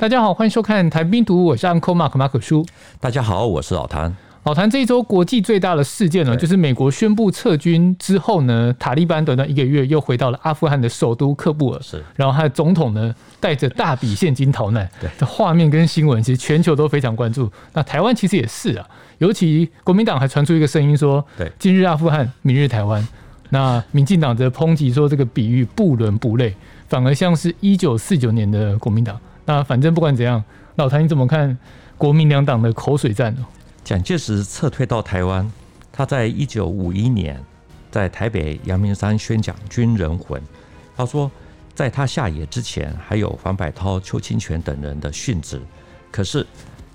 大家好，欢迎收看《谈兵读》，我是 Uncle Mark 马可叔。大家好，我是老谭。老谭，这一周国际最大的事件呢，就是美国宣布撤军之后呢，塔利班短短一个月又回到了阿富汗的首都喀布尔。是，然后他的总统呢，带着大笔现金逃难。对，这画面跟新闻其实全球都非常关注。那台湾其实也是啊，尤其国民党还传出一个声音说，对，今日阿富汗，明日台湾。那民进党则抨击说，这个比喻不伦不类，反而像是一九四九年的国民党。那反正不管怎样，老谭你怎么看国民两党的口水战呢？蒋介石撤退到台湾，他在一九五一年在台北阳明山宣讲军人魂。他说，在他下野之前，还有黄百韬、邱清泉等人的殉职。可是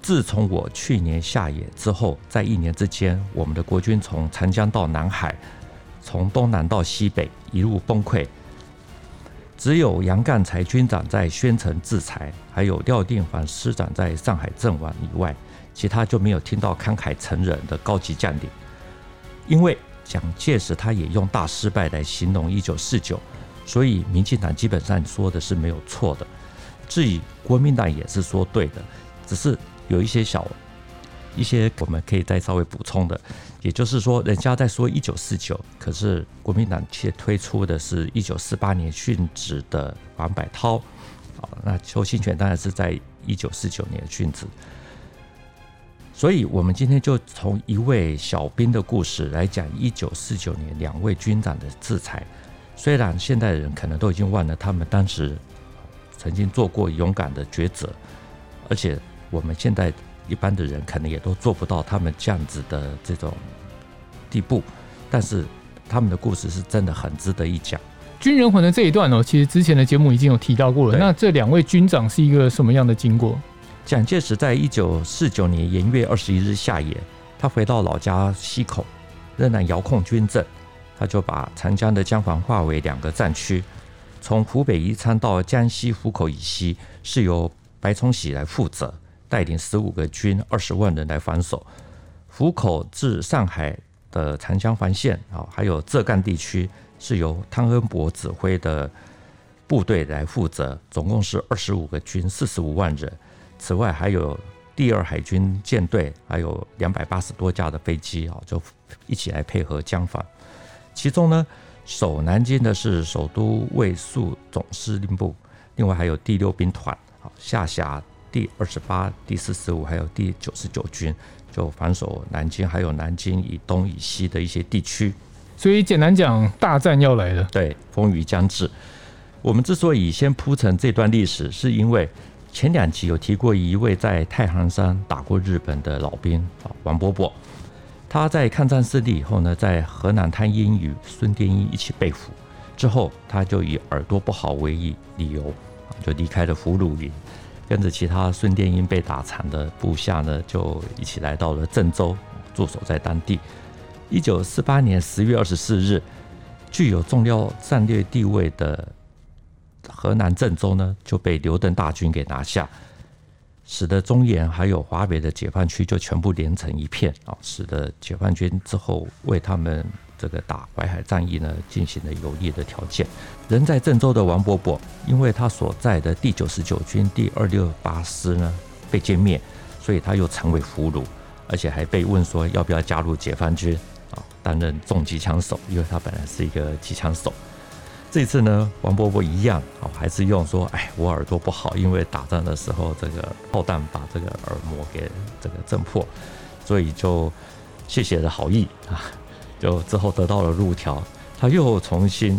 自从我去年下野之后，在一年之间，我们的国军从长江到南海，从东南到西北，一路崩溃。只有杨干才军长在宣城自裁，还有廖定环师长在上海阵亡以外，其他就没有听到慷慨陈忍的高级将领。因为蒋介石他也用大失败来形容一九四九，所以民进党基本上说的是没有错的。至于国民党也是说对的，只是有一些小一些我们可以再稍微补充的。也就是说，人家在说一九四九，可是国民党却推出的是一九四八年殉职的王百涛，啊，那邱清泉当然是在一九四九年殉职。所以，我们今天就从一位小兵的故事来讲一九四九年两位军长的制裁。虽然现代人可能都已经忘了他们当时曾经做过勇敢的抉择，而且我们现在。一般的人可能也都做不到他们这样子的这种地步，但是他们的故事是真的很值得一讲。军人魂的这一段哦，其实之前的节目已经有提到过了。那这两位军长是一个什么样的经过？蒋介石在一九四九年元月二十一日下野，他回到老家溪口，仍然遥控军政，他就把长江的江防划为两个战区，从湖北宜昌到江西湖口以西是由白崇禧来负责。带领十五个军二十万人来防守湖口至上海的长江防线啊，还有浙赣地区是由汤恩伯指挥的部队来负责，总共是二十五个军四十五万人。此外还有第二海军舰队，还有两百八十多架的飞机啊，就一起来配合江防。其中呢，守南京的是首都卫戍总司令部，另外还有第六兵团啊，下辖。第二十八、第四十五还有第九十九军就防守南京，还有南京以东、以西的一些地区。所以简单讲，大战要来了。对，风雨将至。我们之所以先铺陈这段历史，是因为前两集有提过一位在太行山打过日本的老兵啊，王伯伯。他在抗战胜利以后呢，在河南滩英与孙殿英一起被俘之后，他就以耳朵不好为理由，就离开了俘虏营。跟着其他孙殿英被打残的部下呢，就一起来到了郑州，驻守在当地。一九四八年十月二十四日，具有重要战略地位的河南郑州呢，就被刘邓大军给拿下，使得中原还有华北的解放区就全部连成一片啊，使得解放军之后为他们。这个打淮海战役呢，进行了有利的条件。人在郑州的王伯伯，因为他所在的第九十九军第二六八师呢被歼灭，所以他又成为俘虏，而且还被问说要不要加入解放军啊，担任重机枪手，因为他本来是一个机枪手。这次呢，王伯伯一样啊，还是用说，哎，我耳朵不好，因为打仗的时候这个炮弹把这个耳膜给这个震破，所以就谢谢的好意啊。就之后得到了入条，他又重新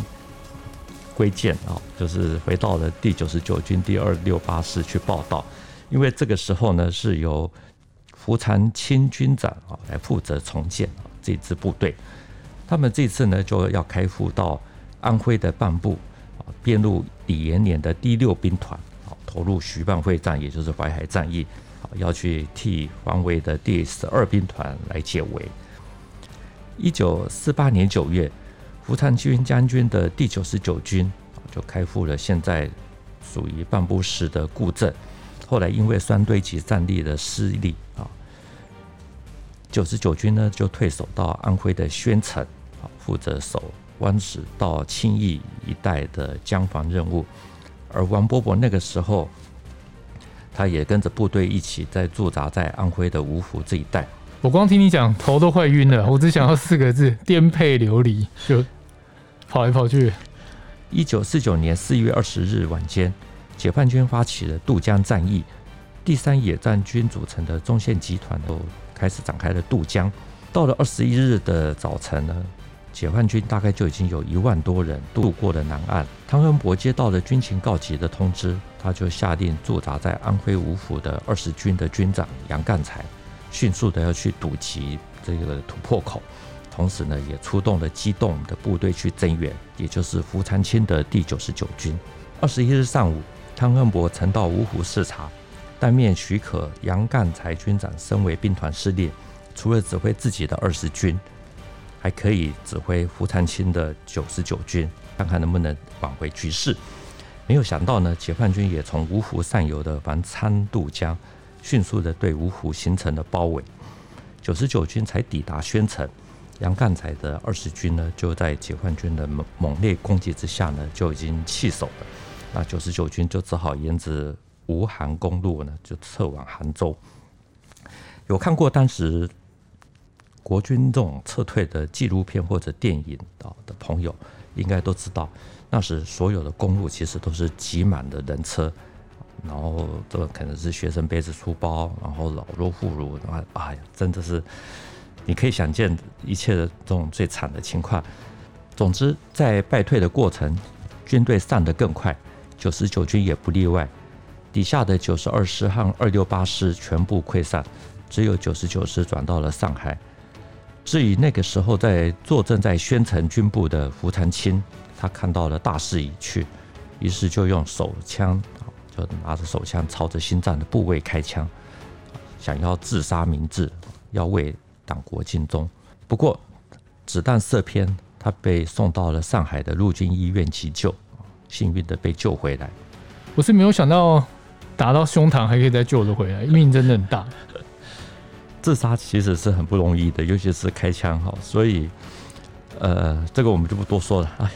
归建啊，就是回到了第九十九军第二六八师去报道。因为这个时候呢，是由胡长清军长啊来负责重建啊这支部队。他们这次呢就要开赴到安徽的半部啊，编入李延年的第六兵团啊，投入徐蚌会战，也就是淮海战役啊，要去替黄维的第十二兵团来解围。一九四八年九月，胡长清将军的第九十九军就开赴了现在属于蚌埠市的固镇。后来因为双堆集战役的失利啊，九十九军呢就退守到安徽的宣城啊，负责守湾仔到清义一带的江防任务。而王伯伯那个时候他也跟着部队一起在驻扎在安徽的芜湖这一带。我光听你讲，头都快晕了。我只想要四个字：颠沛流离，就跑来跑去。一九四九年四月二十日晚间，解放军发起了渡江战役，第三野战军组成的中线集团都开始展开了渡江。到了二十一日的早晨呢，解放军大概就已经有一万多人渡过了南岸。汤恩伯接到了军情告急的通知，他就下令驻扎在安徽芜湖的二十军的军长杨干才，迅速的要去堵击这个突破口。同时呢，也出动了机动的部队去增援，也就是胡长清的第九十九军。二十一日上午，汤恩伯曾到芜湖视察，当面许可杨干才军长升为兵团司令，除了指挥自己的二十军。还可以指挥胡长清的九十九军，看看能不能挽回局势。没有想到呢，解放军也从芜湖上游的王昌渡江，迅速的对芜湖形成了包围。九十九军才抵达宣城，杨干才的二十军呢，就在解放军的猛猛烈攻击之下呢，就已经弃守了。那九十九军就只好沿着芜杭公路呢，就撤往杭州。有看过当时。国军这种撤退的纪录片或者电影的朋友，应该都知道，那时所有的公路其实都是挤满了人车，然后这可能是学生背着书包，然后老弱妇孺，然后哎呀，真的是你可以想见一切的这种最惨的情况。总之，在败退的过程，军队散得更快，九十九军也不例外，底下的九十二师和二六八师全部溃散，只有九十九师转到了上海。至于那个时候在坐镇在宣城军部的胡长清，他看到了大势已去，于是就用手枪，就拿着手枪朝着心脏的部位开枪，想要自杀明志，要为党国尽忠。不过子弹射偏，他被送到了上海的陆军医院急救，幸运的被救回来。我是没有想到打到胸膛还可以再救得回来，命真的很大。自杀其实是很不容易的，尤其是开枪哈，所以，呃，这个我们就不多说了。哎，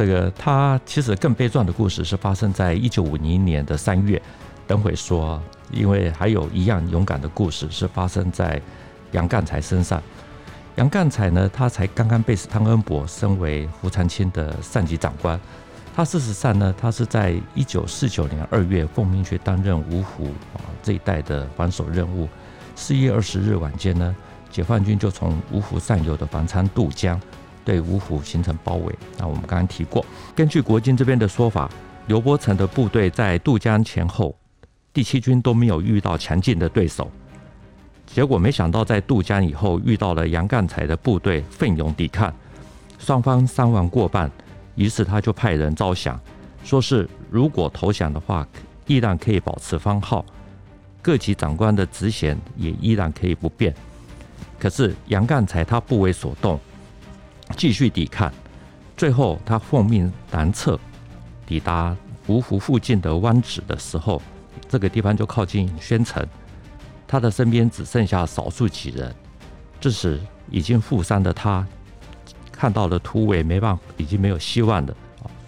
这个他其实更悲壮的故事是发生在一九五零年的三月，等会说，因为还有一样勇敢的故事是发生在杨干才身上。杨干才呢，他才刚刚被汤恩伯升为胡长清的上级长官，他事实上呢，他是在一九四九年二月奉命去担任芜湖啊这一带的防守任务。四月二十日晚间呢，解放军就从芜湖上游的防昌渡江，对芜湖形成包围。那我们刚刚提过，根据国军这边的说法，刘伯承的部队在渡江前后，第七军都没有遇到强劲的对手。结果没想到在渡江以后遇到了杨干才的部队奋勇抵抗，双方伤亡过半。于是他就派人招降，说是如果投降的话，依然可以保持番号。各级长官的职衔也依然可以不变，可是杨干才他不为所动，继续抵抗。最后他奉命南撤，抵达芜湖附近的湾子的时候，这个地方就靠近宣城，他的身边只剩下少数几人。这时已经负伤的他，看到了突围没办法，已经没有希望了，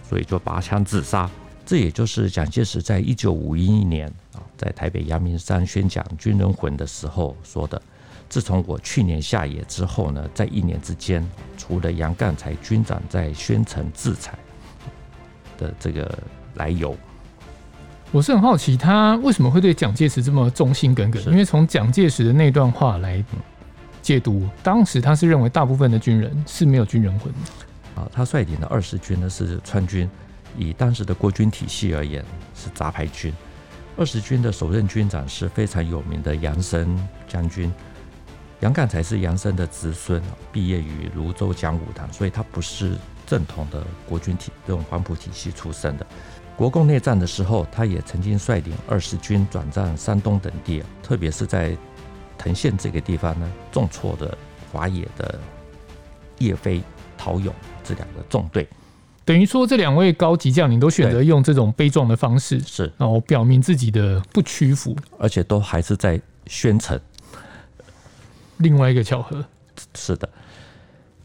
所以就拔枪自杀。这也就是蒋介石在一九五一年啊。在台北阳明山宣讲军人魂的时候说的，自从我去年下野之后呢，在一年之间，除了杨干才军长在宣城制裁的这个来由，我是很好奇他为什么会对蒋介石这么忠心耿耿？因为从蒋介石的那段话来解读，当时他是认为大部分的军人是没有军人魂的啊。他率领的二十军呢是川军，以当时的国军体系而言是杂牌军。二十军的首任军长是非常有名的杨森将军，杨干才是杨森的侄孙，毕业于泸州讲武堂，所以他不是正统的国军体这种黄埔体系出身的。国共内战的时候，他也曾经率领二十军转战山东等地，特别是在藤县这个地方呢，重挫的华野的叶飞、陶勇这两个纵队。等于说，这两位高级将领都选择用这种悲壮的方式，是然后表明自己的不屈服，而且都还是在宣城。另外一个巧合，是的，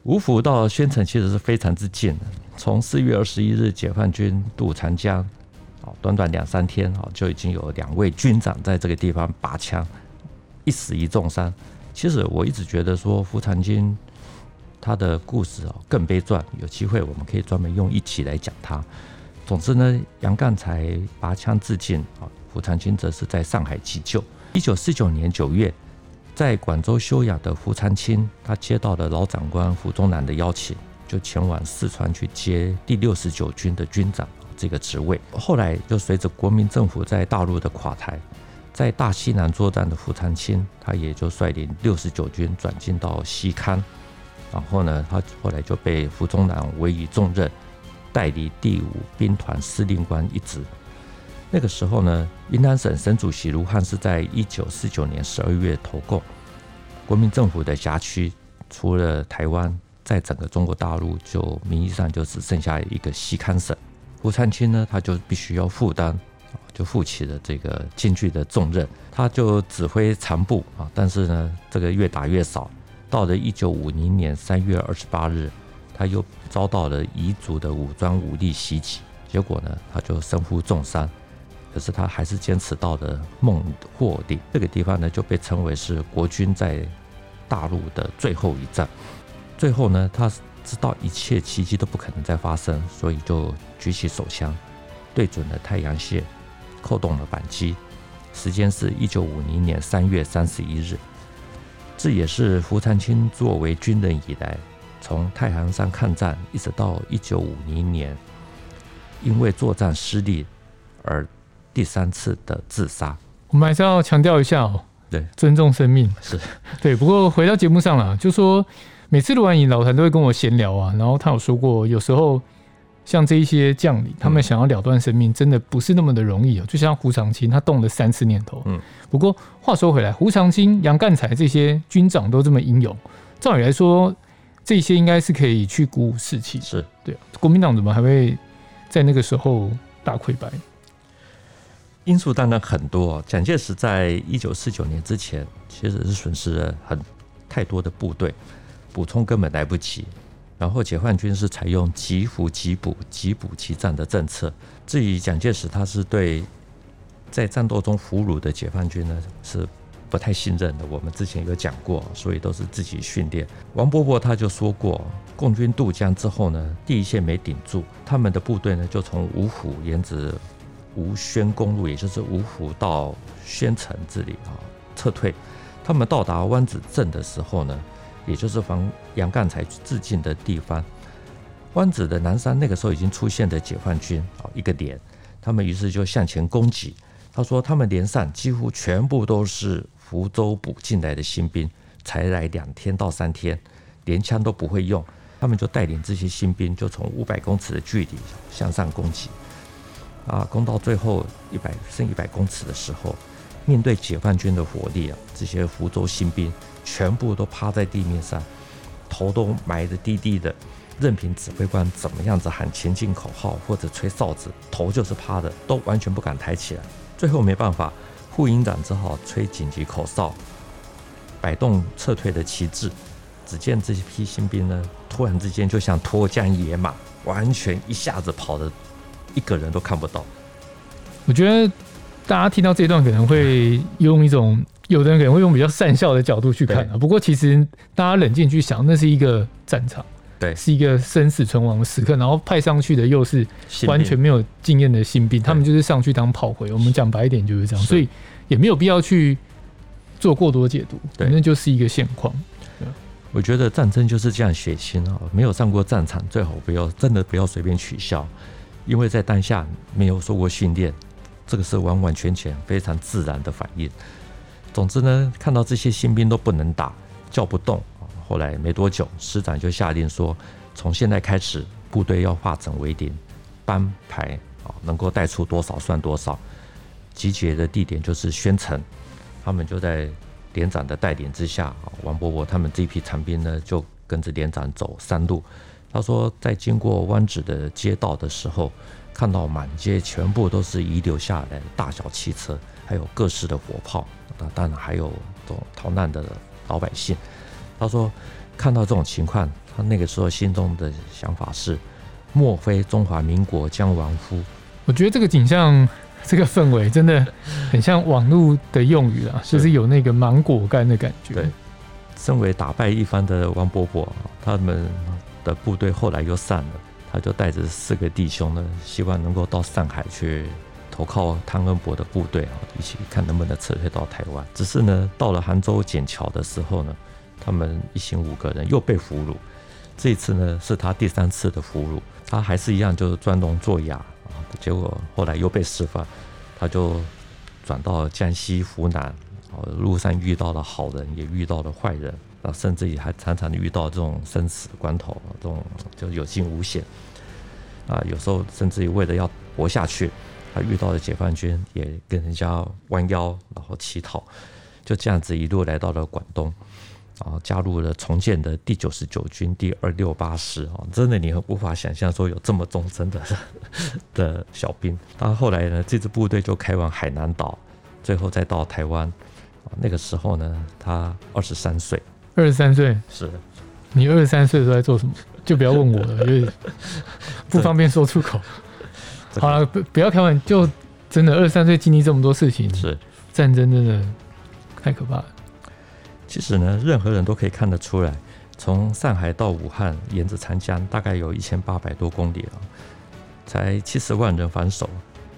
芜湖到宣城其实是非常之近的。从四月二十一日解放军渡长江，啊，短短两三天啊，就已经有两位军长在这个地方拔枪，一死一重伤。其实我一直觉得说福长军他的故事啊更悲壮，有机会我们可以专门用一集来讲他。总之呢，杨干才拔枪自尽啊，福长军则是在上海急救。一九四九年九月，在广州休养的福长清，他接到了老长官胡宗南的邀请，就前往四川去接第六十九军的军长这个职位。后来就随着国民政府在大陆的垮台。在大西南作战的福长清，他也就率领六十九军转进到西康，然后呢，他后来就被胡宗南委以重任，代理第五兵团司令官一职。那个时候呢，云南省省主席卢汉是在一九四九年十二月投共，国民政府的辖区除了台湾，在整个中国大陆就名义上就只剩下一个西康省。胡灿清呢，他就必须要负担。就负起了这个艰巨的重任，他就指挥残部啊，但是呢，这个越打越少。到了一九五零年三月二十八日，他又遭到了彝族的武装武力袭击，结果呢，他就身负重伤。可是他还是坚持到了孟获岭这个地方呢，就被称为是国军在大陆的最后一战。最后呢，他知道一切奇迹都不可能再发生，所以就举起手枪，对准了太阳穴。扣动了扳机，时间是一九五零年三月三十一日。这也是福长清作为军人以来，从太行山抗战一直到一九五零年，因为作战失利而第三次的自杀。我们还是要强调一下哦，对，尊重生命是 对。不过回到节目上了，就说每次录完影，老谭都会跟我闲聊啊，然后他有说过，有时候。像这一些将领，他们想要了断生命，真的不是那么的容易哦。就像胡长清，他动了三次念头。嗯。不过话说回来，胡长清、杨干才这些军长都这么英勇，照理来说，这些应该是可以去鼓舞士气。是对。国民党怎么还会在那个时候大溃败？因素当然很多。蒋介石在一九四九年之前，其实是损失了很太多的部队，补充根本来不及。然后解放军是采用急俘急补、急补急战的政策。至于蒋介石，他是对在战斗中俘虏的解放军呢是不太信任的。我们之前有讲过，所以都是自己训练。王伯伯他就说过，共军渡江之后呢，第一线没顶住，他们的部队呢就从五虎沿着吴宣公路，也就是芜湖到宣城这里啊撤退。他们到达湾子镇的时候呢。也就是防杨干才自尽的地方，湾子的南山那个时候已经出现的解放军啊，一个连，他们于是就向前攻击。他说他们连上几乎全部都是福州补进来的新兵，才来两天到三天，连枪都不会用，他们就带领这些新兵就从五百公尺的距离向上攻击，啊，攻到最后一百剩一百公尺的时候，面对解放军的火力啊，这些福州新兵。全部都趴在地面上，头都埋得低低的，任凭指挥官怎么样子喊前进口号或者吹哨子，头就是趴的，都完全不敢抬起来。最后没办法，副营长只好吹紧急口哨，摆动撤退的旗帜。只见这批新兵呢，突然之间就像脱缰野马，完全一下子跑得一个人都看不到。我觉得大家听到这段可能会用一种。有的人可能会用比较善笑的角度去看啊，不过其实大家冷静去想，那是一个战场，对，是一个生死存亡的时刻，然后派上去的又是完全没有经验的新兵，他们就是上去当炮灰。我们讲白一点就是这样，所以也没有必要去做过多解读，反正就是一个现况。我觉得战争就是这样血腥啊，没有上过战场最好不要，真的不要随便取笑，因为在当下没有受过训练，这个是完完全全非常自然的反应。总之呢，看到这些新兵都不能打，叫不动。后来没多久，师长就下令说，从现在开始，部队要化整为零，班排啊，能够带出多少算多少。集结的地点就是宣城。他们就在连长的带领之下，王伯伯他们这批残兵呢，就跟着连长走山路。他说，在经过湾子的街道的时候，看到满街全部都是遗留下来的大小汽车，还有各式的火炮。那当然还有这种逃难的老百姓。他说，看到这种情况，他那个时候心中的想法是：莫非中华民国将亡乎？我觉得这个景象，这个氛围真的很像网络的用语啊，就是有那个芒果干的感觉。对，身为打败一方的王伯伯，他们的部队后来又散了，他就带着四个弟兄呢，希望能够到上海去投靠汤恩伯的部队啊，一起看能不能撤退到台湾。只是呢，到了杭州笕桥的时候呢，他们一行五个人又被俘虏。这一次呢，是他第三次的俘虏，他还是一样，就是装聋作哑啊。结果后来又被释放，他就转到江西、湖南，路上遇到了好人，也遇到了坏人，啊，甚至也还常常遇到这种生死关头，这种就有惊无险啊。有时候甚至于为了要活下去，他遇到了解放军，也跟人家弯腰，然后乞讨，就这样子一路来到了广东。然后加入了重建的第九十九军第二六八师啊，真的你无法想象说有这么忠贞的的小兵。然后后来呢，这支部队就开往海南岛，最后再到台湾。那个时候呢，他二十三岁。二十三岁是。你二十三岁的时候在做什么？就不要问我了，因为不方便说出口。好了，不不要开玩笑，就真的二十三岁经历这么多事情，是战争真的太可怕了。其实呢，任何人都可以看得出来，从上海到武汉，沿着长江，大概有一千八百多公里了，才七十万人防守，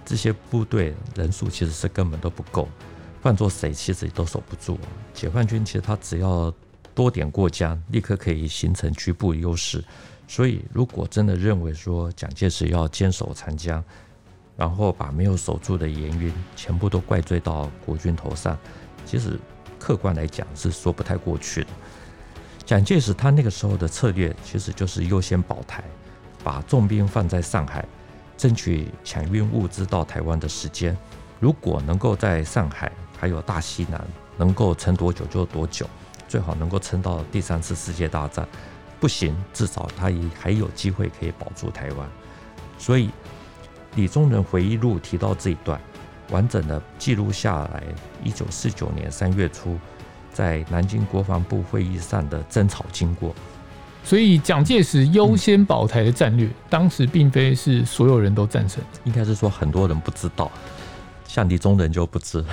这些部队人数其实是根本都不够，换做谁其实都守不住。解放军其实他只要多点过江，立刻可以形成局部优势。所以，如果真的认为说蒋介石要坚守长江，然后把没有守住的盐运全部都怪罪到国军头上，其实。客观来讲是说不太过去的。蒋介石他那个时候的策略其实就是优先保台，把重兵放在上海，争取抢运物资到台湾的时间。如果能够在上海还有大西南能够撑多久就多久，最好能够撑到第三次世界大战。不行，至少他也还有机会可以保住台湾。所以李宗仁回忆录提到这一段。完整的记录下来，一九四九年三月初，在南京国防部会议上的争吵经过。所以，蒋介石优先保台的战略，当时并非是所有人都赞成，应该是说很多人不知道，像李宗仁就不知。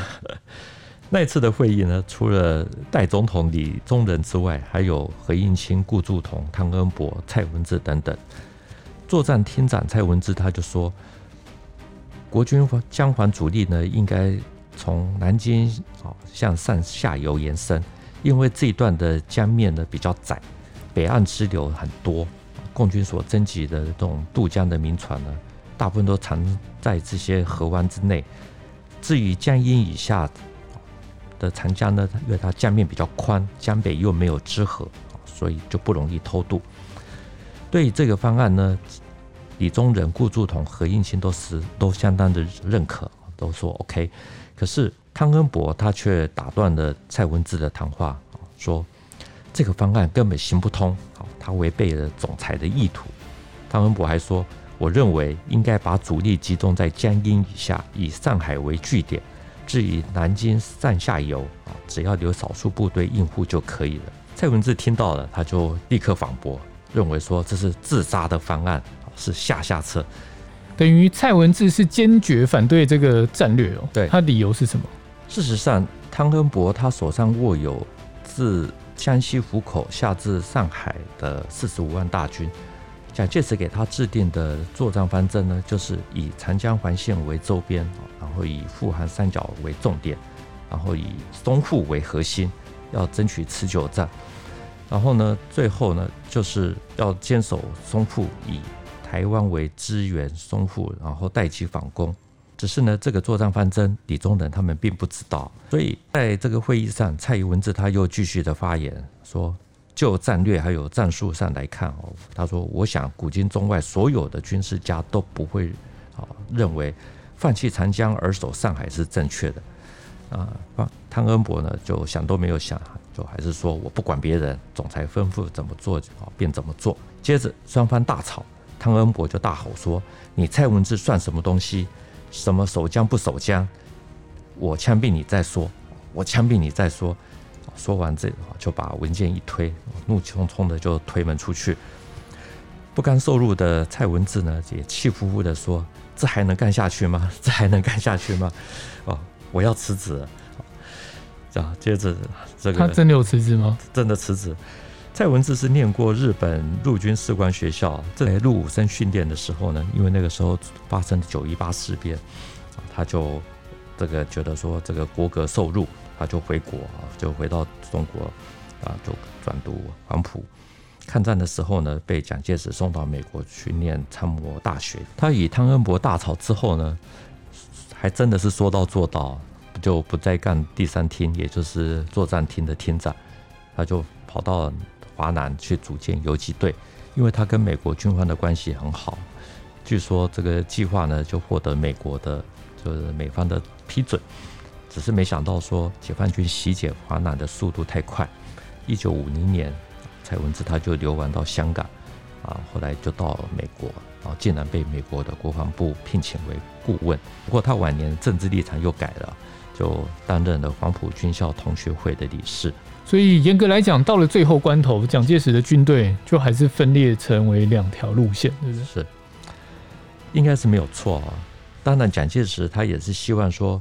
那次的会议呢，除了代总统李宗仁之外，还有何应钦、顾祝同、汤恩伯、蔡文治等等。作战厅长蔡文治他就说。国军江防主力呢，应该从南京啊向上下游延伸，因为这一段的江面呢比较窄，北岸支流很多，共军所征集的这种渡江的民船呢，大部分都藏在这些河湾之内。至于江阴以下的长江呢，因为它江面比较宽，江北又没有支河，所以就不容易偷渡。对于这个方案呢，李宗仁、顾祝同、何应钦都是都相当的认可，都说 OK。可是汤恩伯他却打断了蔡文治的谈话，说这个方案根本行不通，他违背了总裁的意图。汤恩伯还说，我认为应该把主力集中在江阴以下，以上海为据点，至于南京上下游啊，只要留少数部队应付就可以了。蔡文治听到了，他就立刻反驳，认为说这是自杀的方案。是下下策，等于蔡文治是坚决反对这个战略哦。对，他理由是什么？事实上，汤恩伯他手上握有自江西湖口下至上海的四十五万大军，蒋介石给他制定的作战方针呢，就是以长江环线为周边，然后以沪杭三角为重点，然后以淞沪为核心，要争取持久战。然后呢，最后呢，就是要坚守淞沪以。台湾为支援淞沪，然后待机反攻。只是呢，这个作战方针，李宗仁他们并不知道。所以在这个会议上，蔡英文治他又继续的发言说：“就战略还有战术上来看哦，他说，我想古今中外所有的军事家都不会啊认为放弃长江而守上海是正确的。啊，汤恩伯呢就想都没有想，就还是说我不管别人，总裁吩咐怎么做啊便怎么做。接着双方大吵。”汤恩伯就大吼说：“你蔡文治算什么东西？什么守江不守江？我枪毙你再说！我枪毙你再说！”说完这，就把文件一推，怒气冲冲的就推门出去。不甘受辱的蔡文治呢，也气呼呼的说：“这还能干下去吗？这还能干下去吗？哦，我要辞职啊。接着这个他真的有辞职吗？真的辞职。蔡文治是念过日本陆军士官学校，在入伍生训练的时候呢，因为那个时候发生九一八事变，他就这个觉得说这个国格受辱，他就回国，就回到中国啊，就转读黄埔。抗战的时候呢，被蒋介石送到美国去念参谋大学。他与汤恩伯大吵之后呢，还真的是说到做到，就不再干第三厅，也就是作战厅的厅长，他就跑到。华南去组建游击队，因为他跟美国军方的关系很好，据说这个计划呢就获得美国的，就是美方的批准，只是没想到说解放军袭击华南的速度太快，一九五零年蔡文治他就流亡到香港，啊，后来就到美国，然后竟然被美国的国防部聘请为顾问，不过他晚年政治立场又改了，就担任了黄埔军校同学会的理事。所以严格来讲，到了最后关头，蒋介石的军队就还是分裂成为两条路线，对不对？是，应该是没有错啊。当然，蒋介石他也是希望说，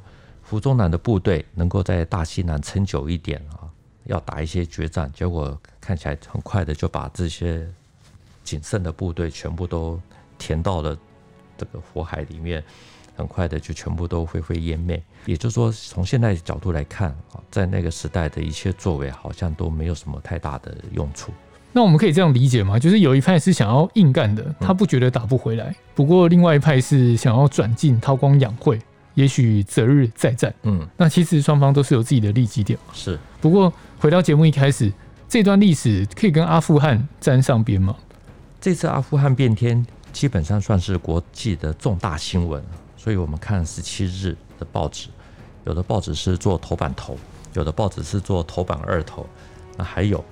胡宗南的部队能够在大西南撑久一点啊，要打一些决战。结果看起来很快的就把这些仅剩的部队全部都填到了这个火海里面。很快的就全部都灰飞烟灭。也就是说，从现在角度来看啊，在那个时代的一切作为，好像都没有什么太大的用处。那我们可以这样理解吗？就是有一派是想要硬干的，他不觉得打不回来；不过另外一派是想要转进韬光养晦，也许择日再战。嗯，那其实双方都是有自己的利基点。是。不过回到节目一开始，这段历史可以跟阿富汗沾上边吗？这次阿富汗变天基本上算是国际的重大新闻。所以我们看十七日的报纸，有的报纸是做头版头，有的报纸是做头版二头，那还有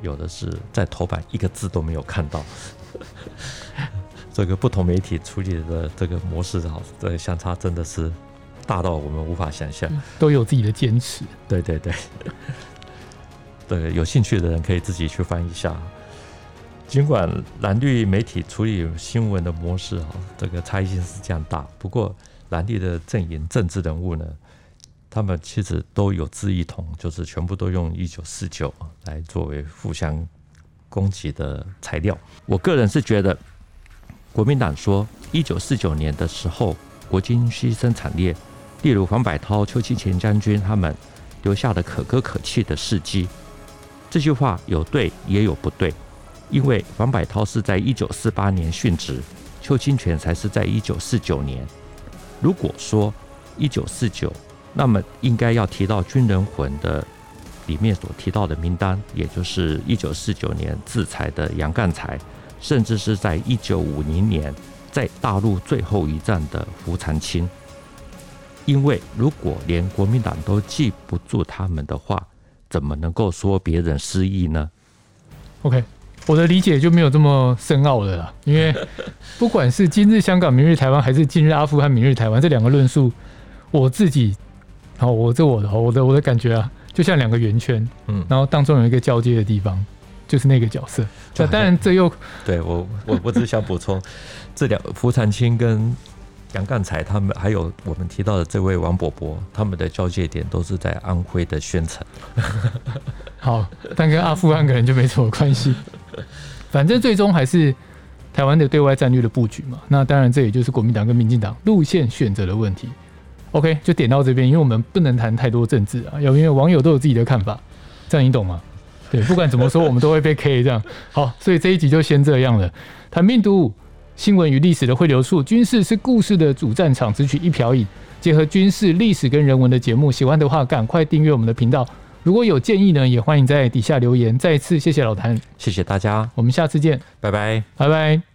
有的是在头版一个字都没有看到。这个不同媒体处理的这个模式，好，这个相差真的是大到我们无法想象。都有自己的坚持。对对对，对，有兴趣的人可以自己去翻一下。尽管蓝绿媒体处理新闻的模式哈，这个差异性是这样大，不过蓝绿的阵营政治人物呢，他们其实都有志一同，就是全部都用一九四九来作为互相攻击的材料。我个人是觉得，国民党说一九四九年的时候，国军牺牲惨烈，例如黄百韬、邱清泉将军他们留下的可歌可泣的事迹，这句话有对也有不对。因为黄百韬是在一九四八年殉职，邱清泉才是在一九四九年。如果说一九四九，那么应该要提到军人魂的里面所提到的名单，也就是一九四九年自裁的杨干才，甚至是在一九五零年在大陆最后一战的胡长清。因为如果连国民党都记不住他们的话，怎么能够说别人失忆呢？OK。我的理解就没有这么深奥的了，因为不管是今日香港、明日台湾，还是今日阿富汗、明日台湾这两个论述，我自己，好，我这我的我的我的感觉啊，就像两个圆圈，嗯，然后当中有一个交接的地方，就是那个角色。那当然，这又对我我我只是想补充，这两胡长清跟杨干才他们，还有我们提到的这位王伯伯，他们的交界点都是在安徽的宣城。好，但跟阿富汗可能就没什么关系。反正最终还是台湾的对外战略的布局嘛。那当然，这也就是国民党跟民进党路线选择的问题。OK，就点到这边，因为我们不能谈太多政治啊，因为网友都有自己的看法，这样你懂吗？对，不管怎么说，我们都会被 K 这样。好，所以这一集就先这样了。谈病毒，新闻与历史的汇流处，军事是故事的主战场，只取一瓢饮，结合军事、历史跟人文的节目，喜欢的话赶快订阅我们的频道。如果有建议呢，也欢迎在底下留言。再次谢谢老谭，谢谢大家，我们下次见，拜拜，拜拜。